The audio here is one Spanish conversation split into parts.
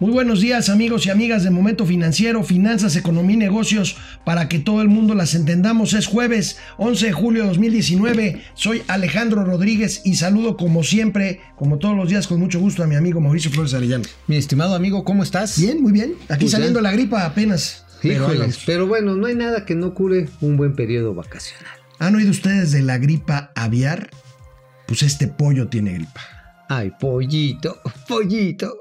Muy buenos días amigos y amigas de Momento Financiero, Finanzas, Economía y Negocios, para que todo el mundo las entendamos. Es jueves 11 de julio de 2019, soy Alejandro Rodríguez y saludo como siempre, como todos los días, con mucho gusto a mi amigo Mauricio Flores Arellano. Mi estimado amigo, ¿cómo estás? Bien, muy bien. Aquí Pues saliendo la gripa apenas. Pero Híjoles, vamos. pero bueno, no hay nada que no cure un buen periodo vacacional. ¿Han oído ustedes de la gripa aviar? Pues este pollo tiene gripa. Ay, pollito, pollito.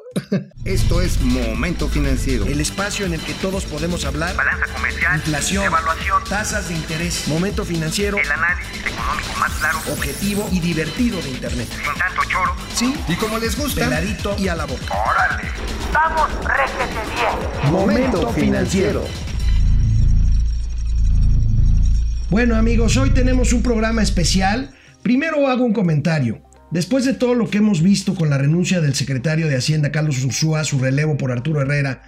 Esto es Momento Financiero. El espacio en el que todos podemos hablar. balanza comercial, Inflación, evaluación, tasas de interés, momento financiero, el análisis económico más claro, objetivo y divertido de Internet. sin tanto choro. Sí, Y como les gusta, peladito y a la boca. ¡Órale! ¡Vamos, réjete bien! Momento financiero. Bueno amigos, hoy tenemos un programa especial. Primero hago un comentario. Después de todo lo que hemos visto con la renuncia del secretario de Hacienda Carlos Ursúa, su relevo por Arturo Herrera,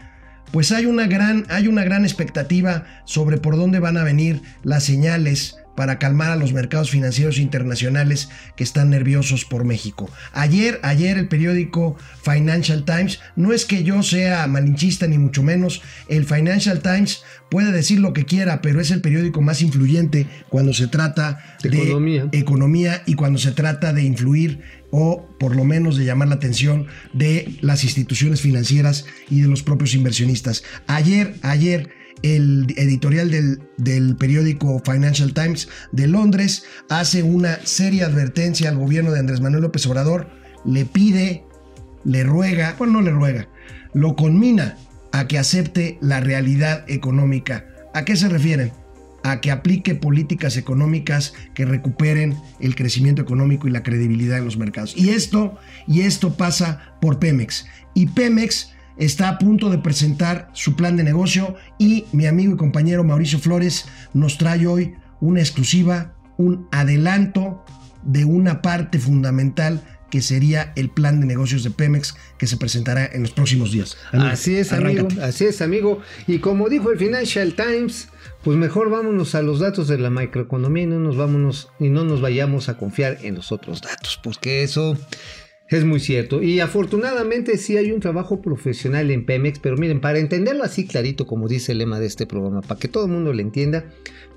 pues hay una gran, hay una gran expectativa sobre por dónde van a venir las señales para calmar a los mercados financieros internacionales que están nerviosos por México. Ayer, ayer el periódico Financial Times, no es que yo sea malinchista ni mucho menos, el Financial Times puede decir lo que quiera, pero es el periódico más influyente cuando se trata de, De economía. economía y cuando se trata de influir o por lo menos de llamar la atención de las instituciones financieras y de los propios inversionistas. Ayer, ayer el editorial del, periódico Financial Times de Londres hace una seria advertencia al gobierno de Andrés Manuel López Obrador, le pide, le ruega, bueno, no le ruega, lo conmina a que acepte la realidad económica. ¿A qué se refieren? a que aplique políticas económicas que recuperen el crecimiento económico y la credibilidad en los mercados. Y esto, y esto pasa por Pemex. Y Pemex está a punto de presentar su plan de negocio y mi amigo y compañero Mauricio Flores nos trae hoy una exclusiva, un adelanto de una parte fundamental que sería el plan de negocios de Pemex que se presentará en los próximos días. Amigo, Así es, amigo, así es, amigo. Y como dijo el Financial Times, pues mejor vámonos a los datos de la macroeconomía y no nos vámonos y no nos vayamos a confiar en los otros datos, porque eso es muy cierto. Y afortunadamente sí hay un trabajo profesional en Pemex, pero miren, para entenderlo así clarito, como dice el lema de este programa, para que todo el mundo lo entienda,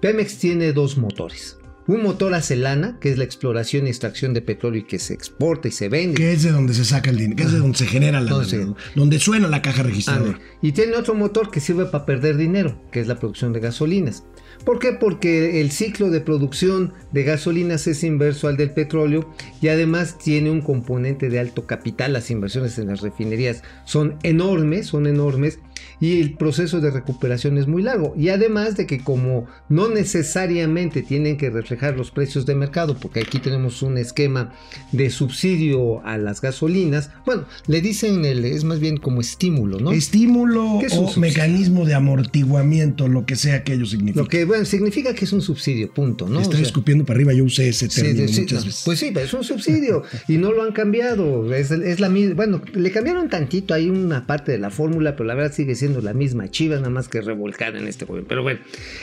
Pemex tiene dos motores. Un motor hace lana, que es la exploración y extracción de petróleo y que se exporta y se vende. que es de donde se saca el dinero, que es de donde se genera la Entonces- donde suena la caja registradora. Y tiene otro motor que sirve para perder dinero, que es la producción de gasolinas. ¿Por qué? Porque el ciclo de producción de gasolinas es inverso al del petróleo y además tiene un componente de alto capital. Las inversiones en las refinerías son enormes, son enormes y el proceso de recuperación es muy largo. Y además de que como no necesariamente tienen que reflejar los precios de mercado, porque aquí tenemos un esquema de subsidio a las gasolinas, bueno, le dicen el, es más bien como estímulo, ¿no? Estímulo ¿Qué es un o mecanismo de amortiguamiento, lo que sea que ello signifique. Lo que, bueno, significa que es un subsidio, punto, ¿no? Estoy O sea, escupiendo para arriba, yo usé ese sí, término sí, muchas no, veces. Pues sí, pero es un subsidio y no lo han cambiado. Es, es la misma. Bueno, le cambiaron tantito ahí una parte de la fórmula, pero la verdad sigue siendo la misma chivas, nada más que revolcada en este gobierno. Pero bueno,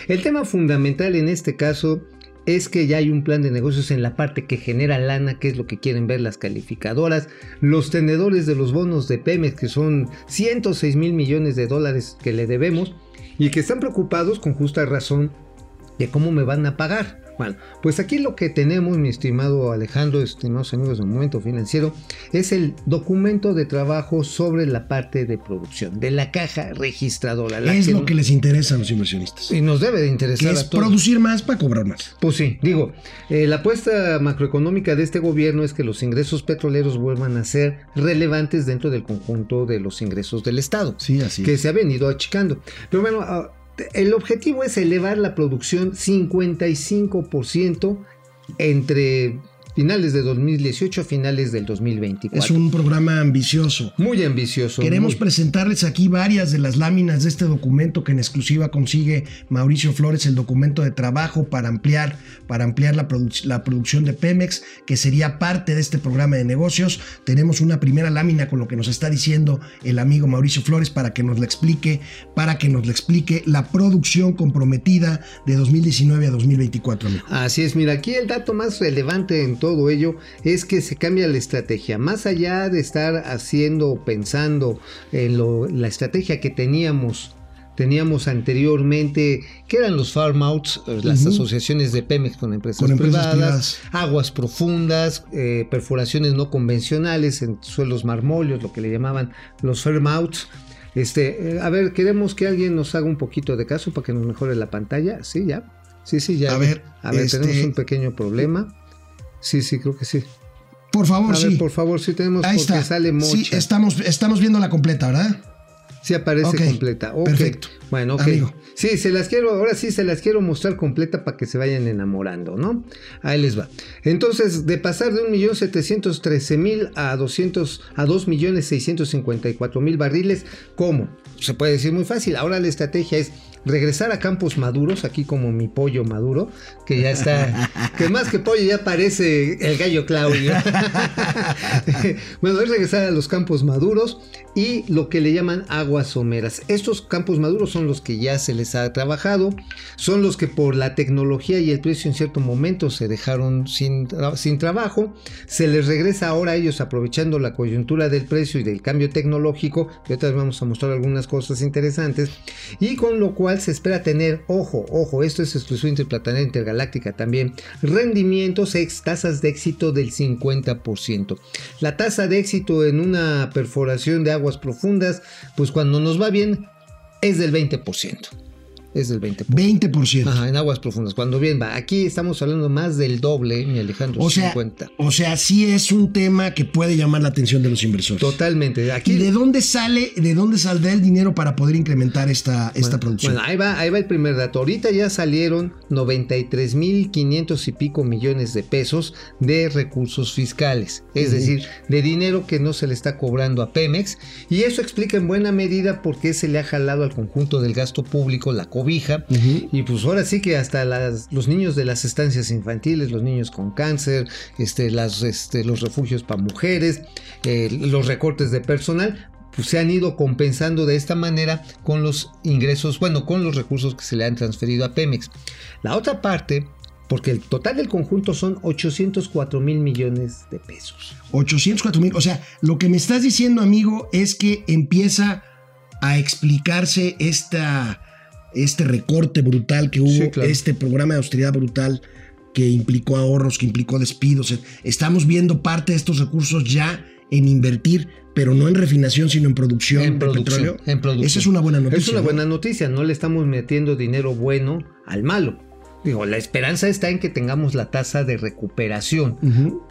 el tema fundamental en este caso es que ya hay un plan de negocios en la parte que genera lana, que es lo que quieren ver las calificadoras, los tenedores de los bonos de Pemex, que son 106 mil millones de dólares que le debemos y que están preocupados con justa razón de cómo me van a pagar. Bueno, pues aquí lo que tenemos, mi estimado Alejandro, estimados amigos del Momento Financiero, es el documento de trabajo sobre la parte de producción, de la caja registradora. la es lo que les interesa a los inversionistas. y nos debe de Que interesar es a todos. producir más para cobrar más. Pues sí, digo, eh, la apuesta macroeconómica de este gobierno es que los ingresos petroleros vuelvan a ser relevantes dentro del conjunto de los ingresos del Estado. Sí, así que es. se ha venido achicando. Pero bueno, ah, el objetivo es elevar la producción 55% entre finales de 2018 a finales del 2024. Es un programa ambicioso. muy ambicioso. Queremos muy- presentarles aquí varias de las láminas de este documento que en exclusiva consigue Mauricio Flores, el documento de trabajo para ampliar, para ampliar la, produ- la producción de Pemex, que sería parte de este programa de negocios. Tenemos una primera lámina con lo que nos está diciendo el amigo Mauricio Flores para que nos la explique, para que nos la explique la producción comprometida de 2019 a 2024. amigo. Así es, mira, aquí el dato más relevante en todo todo ello es que se cambia la estrategia. Más allá de estar haciendo, pensando en lo- la estrategia que teníamos teníamos anteriormente, que eran los farm outs, eh, las asociaciones de Pemex con empresas, Con empresas privadas, privadas. aguas profundas, eh, perforaciones no convencionales en suelos marmóleos, lo que le llamaban los farm outs. Este, eh, a ver, queremos que alguien nos haga un poquito de caso para que nos mejore la pantalla. Sí, ya. Sí, sí, ya. A ver, a ver, este- tenemos un pequeño problema. Sí, sí, creo que sí. Por favor, A sí. ver, por favor, sí tenemos Ahí porque está. sale mocha. Sí, estamos, estamos viendo la completa, ¿verdad? Sí aparece completa. Ok. perfecto. Bueno, ok. Amigo. Sí, se las quiero, ahora sí se las quiero mostrar completa para que se vayan enamorando, ¿no? Ahí les va. Entonces, de pasar de 1.713.000 a 200 a 2.654.000 barriles, ¿cómo? Se puede decir muy fácil. Ahora la estrategia es regresar a campos maduros, aquí como mi pollo maduro, que ya está, que más que pollo ya parece el gallo Claudio. bueno, es regresar a los campos maduros y lo que le llaman aguas someras. Estos campos maduros son los que ya se les ha trabajado, son los que por la tecnología y el precio en cierto momento se dejaron sin, sin trabajo, se les regresa ahora a ellos aprovechando la coyuntura del precio y del cambio tecnológico, y ahorita vamos a mostrar algunas cosas interesantes, y con lo cual se espera tener, ojo, ojo, esto es exclusivo interplanetaria intergaláctica también, rendimientos, ex tasas de éxito del 50%. La tasa de éxito en una perforación de aguas profundas, pues cuando nos va bien, es del 20%. Es del 20%. 20%. Ajá, en aguas profundas. Cuando bien va, aquí estamos hablando más del doble, mi Alejandro, O sea, 50. o sea, sí es un tema que puede llamar la atención de los inversores. Totalmente. Aquí ¿Y de dónde sale, de dónde saldrá el dinero para poder incrementar esta, esta Bueno, producción? Bueno, ahí va, ahí va el primer dato. Ahorita ya salieron 93.500 y pico millones de pesos de recursos fiscales, es decir, de dinero que no se le está cobrando a Pemex. Y eso explica en buena medida por qué se le ha jalado al conjunto del gasto público la cobija. Y pues ahora sí que hasta las- los niños de las estancias infantiles, los niños con cáncer, este, las, este, los refugios para mujeres, eh, los recortes de personal, pues se han ido compensando de esta manera con los ingresos, bueno, con los recursos que se le han transferido a Pemex. La otra parte, porque el total del conjunto son 804 mil millones de pesos. 804 mil. O sea, lo que me estás diciendo, amigo, es que empieza a explicarse esta, este recorte brutal que hubo, Sí, claro. este programa de austeridad brutal que implicó ahorros, que implicó despidos. Estamos viendo parte de estos recursos ya en invertir, pero no en refinación, sino en producción En de producción, petróleo. en producción. Esa es una buena noticia. Es una ¿no? buena noticia, no le estamos metiendo dinero bueno al malo. Digo, la esperanza está en que tengamos la tasa de recuperación.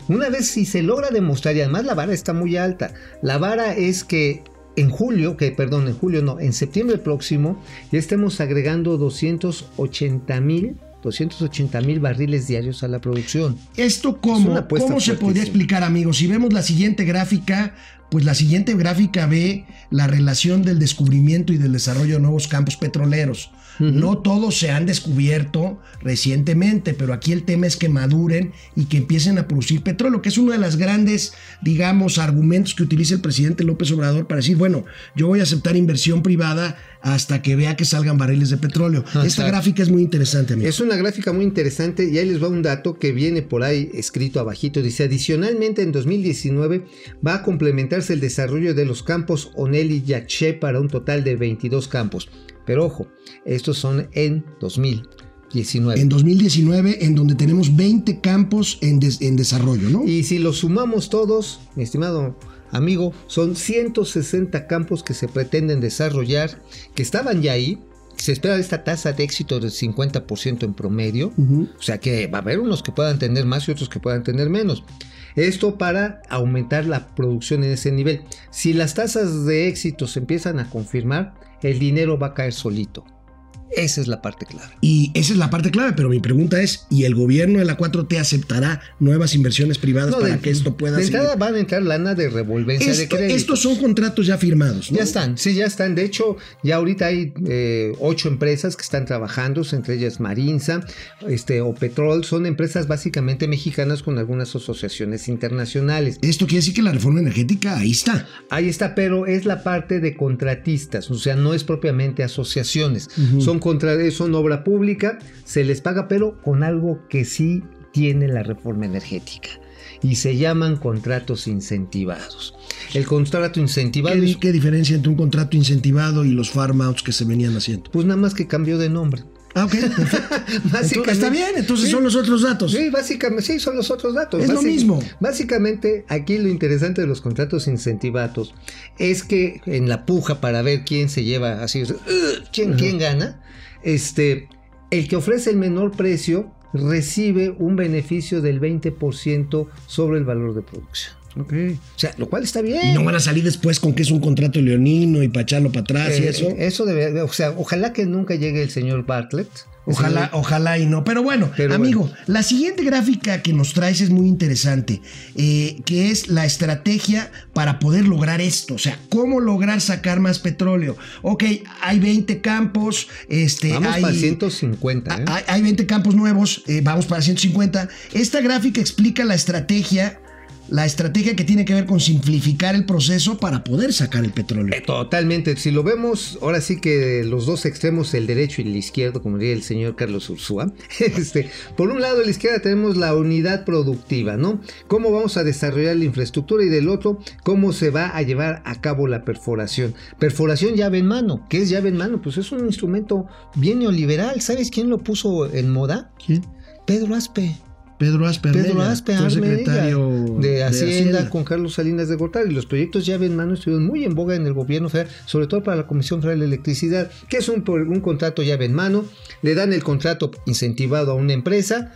Una vez si se logra demostrar, y además la vara está muy alta, la vara es que en julio, que perdón, en julio no, en septiembre próximo, ya estemos agregando 280 mil 280 mil barriles diarios a la producción. ¿Esto Es cómo, cómo se podría explicar, amigos? Si vemos la siguiente gráfica, pues la siguiente gráfica ve la relación del descubrimiento y del desarrollo de nuevos campos petroleros. No todos se han descubierto recientemente, pero aquí el tema es que maduren y que empiecen a producir petróleo, que es uno de los grandes, digamos, argumentos que utiliza el presidente López Obrador para decir, bueno, yo voy a aceptar inversión privada hasta que vea que salgan barriles de petróleo. Esta Exacto. gráfica es muy interesante, amigos. Es una gráfica muy interesante y ahí les va un dato que viene por ahí escrito abajito. Dice, adicionalmente en 2019 va a complementarse el desarrollo de los campos Onel y Yaché para un total de 22 campos. Pero ojo, estos son en 2019. En 2019, en donde tenemos 20 campos en, des- en desarrollo, ¿no? Y si los sumamos todos, mi estimado amigo, son 160 campos que se pretenden desarrollar, que estaban ya ahí. Se espera esta tasa de éxito del 50% en promedio. O sea que va a haber unos que puedan tener más y otros que puedan tener menos. Esto para aumentar la producción en ese nivel. Si las tasas de éxito se empiezan a confirmar, el dinero va a caer solito. Esa es la parte clave. Y esa es la parte clave, pero mi pregunta es, ¿y el gobierno de la 4T aceptará nuevas inversiones privadas No, para de- que esto pueda De entrada van a entrar lana de revolvencia de crédito. estos son contratos ya firmados, ¿no? Ya están, sí, ya están. De hecho, ya ahorita hay eh, ocho empresas que están trabajando, entre ellas Marinza, este, o Petrol. Son empresas básicamente mexicanas con algunas asociaciones internacionales. Esto quiere decir que la reforma energética ahí está. Ahí está, pero es la parte de contratistas, o sea, no es propiamente asociaciones. Ujú. Son contra, son obra pública, se les paga, pero con algo que sí tiene la reforma energética. y se llaman contratos incentivados. El contrato incentivado ¿Qué, es qué diferencia entre un contrato incentivado y los farm outs que se venían haciendo? pues nada más que cambió de nombre. Ah, ok. perfecto. Está bien, entonces Sí. son los otros datos. Sí, básicamente, sí, son los otros datos. Es lo mismo. Básicamente, aquí lo interesante de los contratos incentivados es que en la puja para ver quién se lleva así, quién, quién gana, este, el que ofrece el menor precio recibe un beneficio del 20% sobre el valor de producción. Ok. O sea, lo cual está bien. Y no van a salir después con que es un contrato leonino y para echarlo para atrás y Eh, eso. Eso debe, o sea, ojalá que nunca llegue el señor Bartlett. Ojalá, ojalá y no. Pero bueno, Pero amigo, la siguiente gráfica que nos traes es muy interesante, eh, que es la estrategia para poder lograr esto. O sea, cómo lograr sacar más petróleo. Ok, hay 20 campos, este, Vamos hay, para 150. ¿eh? hay, hay 20 campos nuevos, eh, vamos para 150. Esta gráfica explica la estrategia, la estrategia que tiene que ver con simplificar el proceso para poder sacar el petróleo. Eh, Totalmente. Si lo vemos, ahora sí que los dos extremos, el derecho y el izquierdo, como diría el señor Carlos Ursúa. Este, por un lado, a la izquierda tenemos la unidad productiva, ¿no? Cómo vamos a desarrollar la infraestructura y del otro, cómo se va a llevar a cabo la perforación. Perforación llave en mano. ¿Qué es llave en mano? Pues es un instrumento bien neoliberal. ¿Sabes quién lo puso en moda? ¿Quién? Pedro Aspe. Pedro Aspe Pedro secretario de, Hacienda, con Carlos Salinas de Gortari. Los proyectos llave en mano estuvieron muy en boga en el gobierno federal, sobre todo para la Comisión Federal de Electricidad, que es un, un contrato llave en mano. Le dan el contrato incentivado a una empresa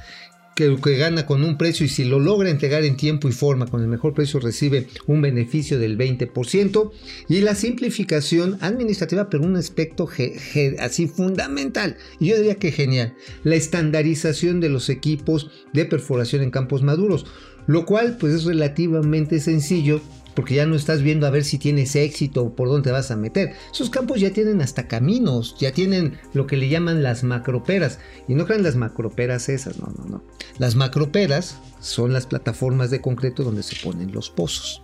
que, gana con un precio y si lo logra entregar en tiempo y forma con el mejor precio recibe un beneficio del 20% y la simplificación administrativa pero un aspecto así fundamental y yo diría que genial la estandarización de los equipos de perforación en campos maduros lo cual pues es relativamente sencillo porque ya no estás viendo a ver si tienes éxito o por dónde te vas a meter. Esos campos ya tienen hasta caminos, ya tienen lo que le llaman las macroperas. Y no crean las macroperas esas, no, no, no. Las macroperas son las plataformas de concreto donde se ponen los pozos.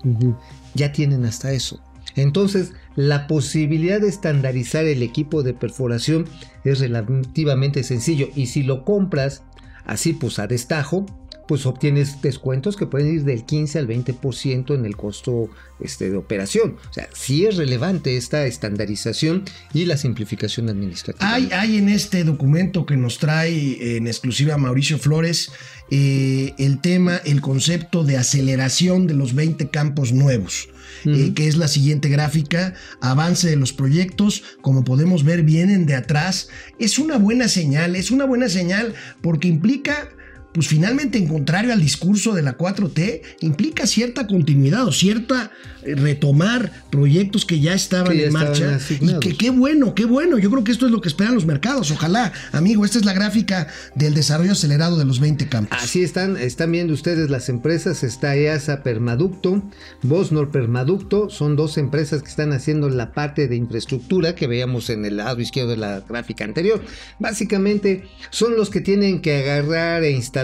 Ya tienen hasta eso. Entonces, la posibilidad de estandarizar el equipo de perforación es relativamente sencillo. Y si lo compras así, pues a destajo, pues obtienes descuentos que pueden ir del 15 al 20% en el costo este, de operación. O sea, sí es relevante esta estandarización y la simplificación administrativa. Hay, hay en este documento que nos trae en exclusiva Mauricio Flores eh, el tema, el concepto de aceleración de los 20 campos nuevos. eh, que es la siguiente gráfica, avance de los proyectos, como podemos ver vienen de atrás, es una buena señal, es una buena señal porque implica pues finalmente, en contrario al discurso de la 4T, implica cierta continuidad o cierta eh, retomar proyectos que ya estaban Que ya en estaban marcha. Y que qué bueno, qué bueno. Yo creo que esto es lo que esperan los mercados. Ojalá, amigo, esta es la gráfica del desarrollo acelerado de los 20 campos. Así están, están viendo ustedes las empresas, está EASA Permaducto, Bosnor Permaducto, son dos empresas que están haciendo la parte de infraestructura que veíamos en el lado izquierdo de la gráfica anterior. Básicamente son los que tienen que agarrar e instalar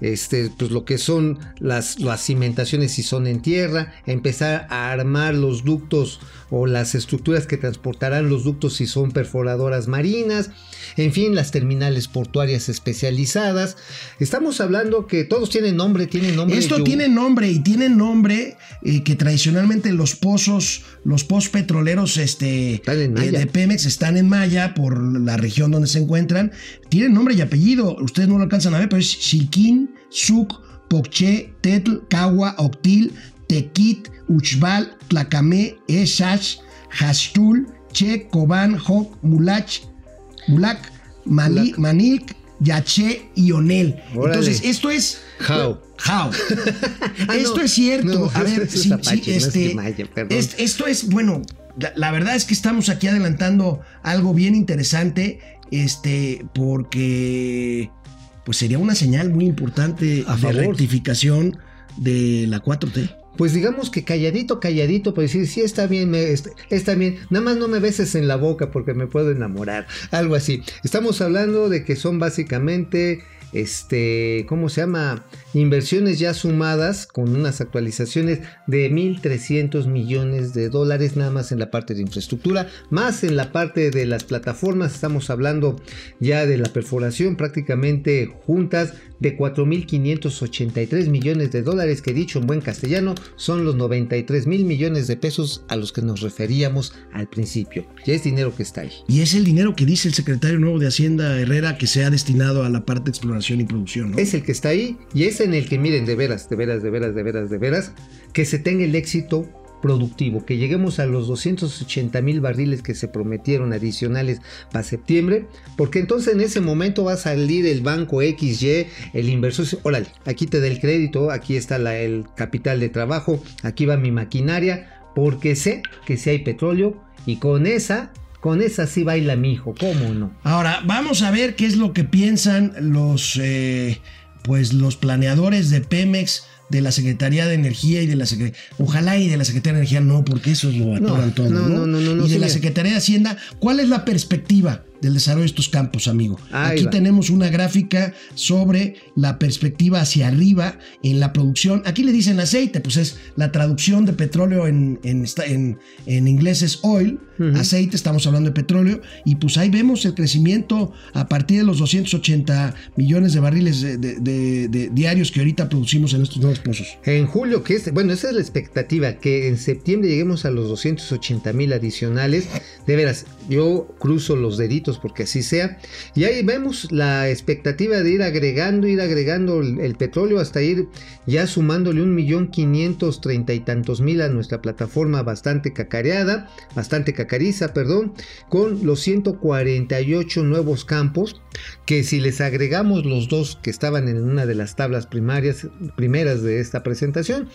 este, pues lo que son las, las cimentaciones si son en tierra, empezar a armar los ductos o las estructuras que transportarán los ductos si son perforadoras marinas, en fin, las terminales portuarias especializadas. Estamos hablando que todos tienen nombre, tienen nombre. Esto tiene nombre y tiene nombre eh, que tradicionalmente los pozos, los pozos petroleros este, eh, de Pemex están en Maya por la región donde se encuentran. Tienen nombre y apellido. Ustedes no lo alcanzan a ver, pero es Siquín, Suc, Pocché, Tetl, Cagua, Octil, Tequit, Uchbal, Tlacamé, Eshash, Hastul, Che, Cobán, Joc, Mulach, Mulac, Mali- Mulac. Manilk, Yaché y Onel. Órale. Entonces, esto es. How. How. Ah, esto no. es cierto. No, a ver, sí, Apache, sí, no es este, Maya, esto es, bueno, la, la verdad es que estamos aquí adelantando algo bien interesante, este, porque pues sería una señal muy importante A de favor. rectificación de la 4T. Pues digamos que calladito, calladito, para decir, sí, está bien, me- está, está bien, nada más no me beses en la boca porque me puedo enamorar, algo así. Estamos hablando de que son básicamente, este, ¿cómo se llama? Inversiones ya sumadas con unas actualizaciones de 1.300 millones de dólares nada más en la parte de infraestructura, más en la parte de las plataformas, estamos hablando ya de la perforación prácticamente juntas de 4.583 millones de dólares que dicho en buen castellano son los 93 mil millones de pesos a los que nos referíamos al principio. Ya es dinero que está ahí. Y es el dinero que dice el secretario nuevo de Hacienda Herrera que se ha destinado a la parte de exploración y producción, ¿no? Es el que está ahí y es en el que miren de veras, de veras, de veras, de veras, de veras, que se tenga el éxito productivo, que lleguemos a los 280 mil barriles que se prometieron adicionales para septiembre, porque entonces en ese momento va a salir el banco XY, el inversor, órale, aquí te da el crédito, aquí está el capital de trabajo, aquí va mi maquinaria, porque sé que si hay petróleo y con esa, con esa sí baila mi hijo, ¿cómo no? Ahora, vamos a ver qué es lo que piensan los, eh, pues, los planeadores de Pemex, de la Secretaría de Energía y de la Secretaría... Ojalá y de la Secretaría de Energía no, porque eso lo atoran No, todo, no, ¿no? no, no, no, no, y de sí, la. Secretaría de Hacienda, ¿cuál es la perspectiva del desarrollo de estos campos, amigo? Ahí Aquí va. tenemos una gráfica sobre la perspectiva hacia arriba en la producción. Aquí le dicen aceite, pues es la traducción de petróleo en, en, en- en inglés es oil, aceite, estamos hablando de petróleo, y pues ahí vemos el crecimiento a partir de los 280 millones de barriles de- de- de- de diarios que ahorita producimos en estos nuevos pozos. En julio, que es, bueno, esa es la expectativa, que en septiembre lleguemos a los 280 mil adicionales. De veras, yo cruzo los deditos porque así sea. Y ahí vemos la expectativa de ir agregando, ir agregando el, petróleo hasta ir ya sumándole un millón quinientos treinta y tantos mil a nuestra plataforma bastante cacareada, bastante cacariza, perdón, con los 148 nuevos campos que si les agregamos los dos que estaban en una de las tablas primarias, primeras de esta presentación,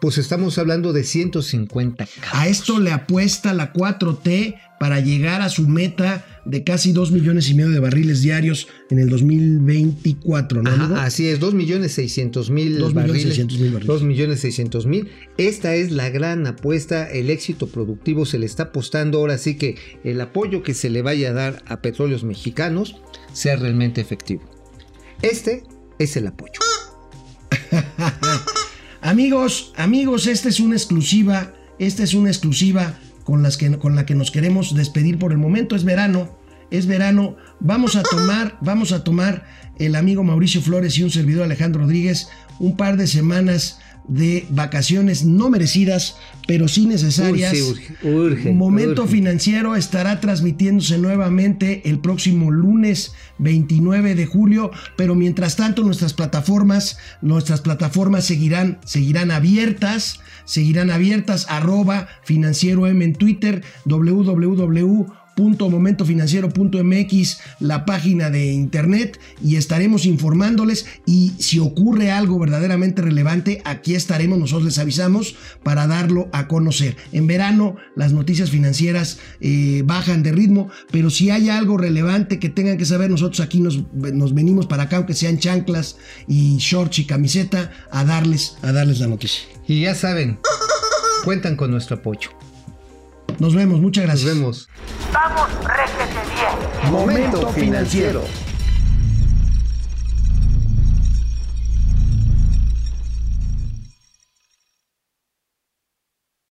pues estamos hablando de 150 campos. A esto le apuesta la 4T para llegar a su meta de casi 2 millones y medio de barriles diarios en el 2024, ¿no? Ajá, así es, 2 millones 600 mil Dos millones barriles. 600 mil barriles. 2 millones 600 mil. Esta es la gran apuesta, el éxito productivo se le está apostando. Ahora sí que el apoyo que se le vaya a dar a petróleos mexicanos sea realmente efectivo. Este es el apoyo. Amigos, amigos, esta es una exclusiva, esta es una exclusiva con, las que, con la que nos queremos despedir por el momento. Es verano, es verano. Vamos a tomar, vamos a tomar el amigo Mauricio Flores y un servidor Alejandro Rodríguez un par de semanas de vacaciones no merecidas, pero sí necesarias. Urge, urge, Momento urge. financiero estará transmitiéndose nuevamente el próximo lunes 29 de julio, pero mientras tanto nuestras plataformas, nuestras plataformas seguirán, seguirán abiertas, seguirán abiertas, arroba financiero M en Twitter, www momentofinanciero.mx la página de internet y estaremos informándoles y si ocurre algo verdaderamente relevante aquí estaremos nosotros les avisamos para darlo a conocer en verano las noticias financieras eh, bajan de ritmo pero si hay algo relevante que tengan que saber nosotros aquí nos, nos venimos para acá aunque sean chanclas y shorts y camiseta a darles a darles la noticia Y ya saben, cuentan con nuestro apoyo. Nos vemos muchas Nos gracias vemos. Vamos, réjete bien. Momento financiero.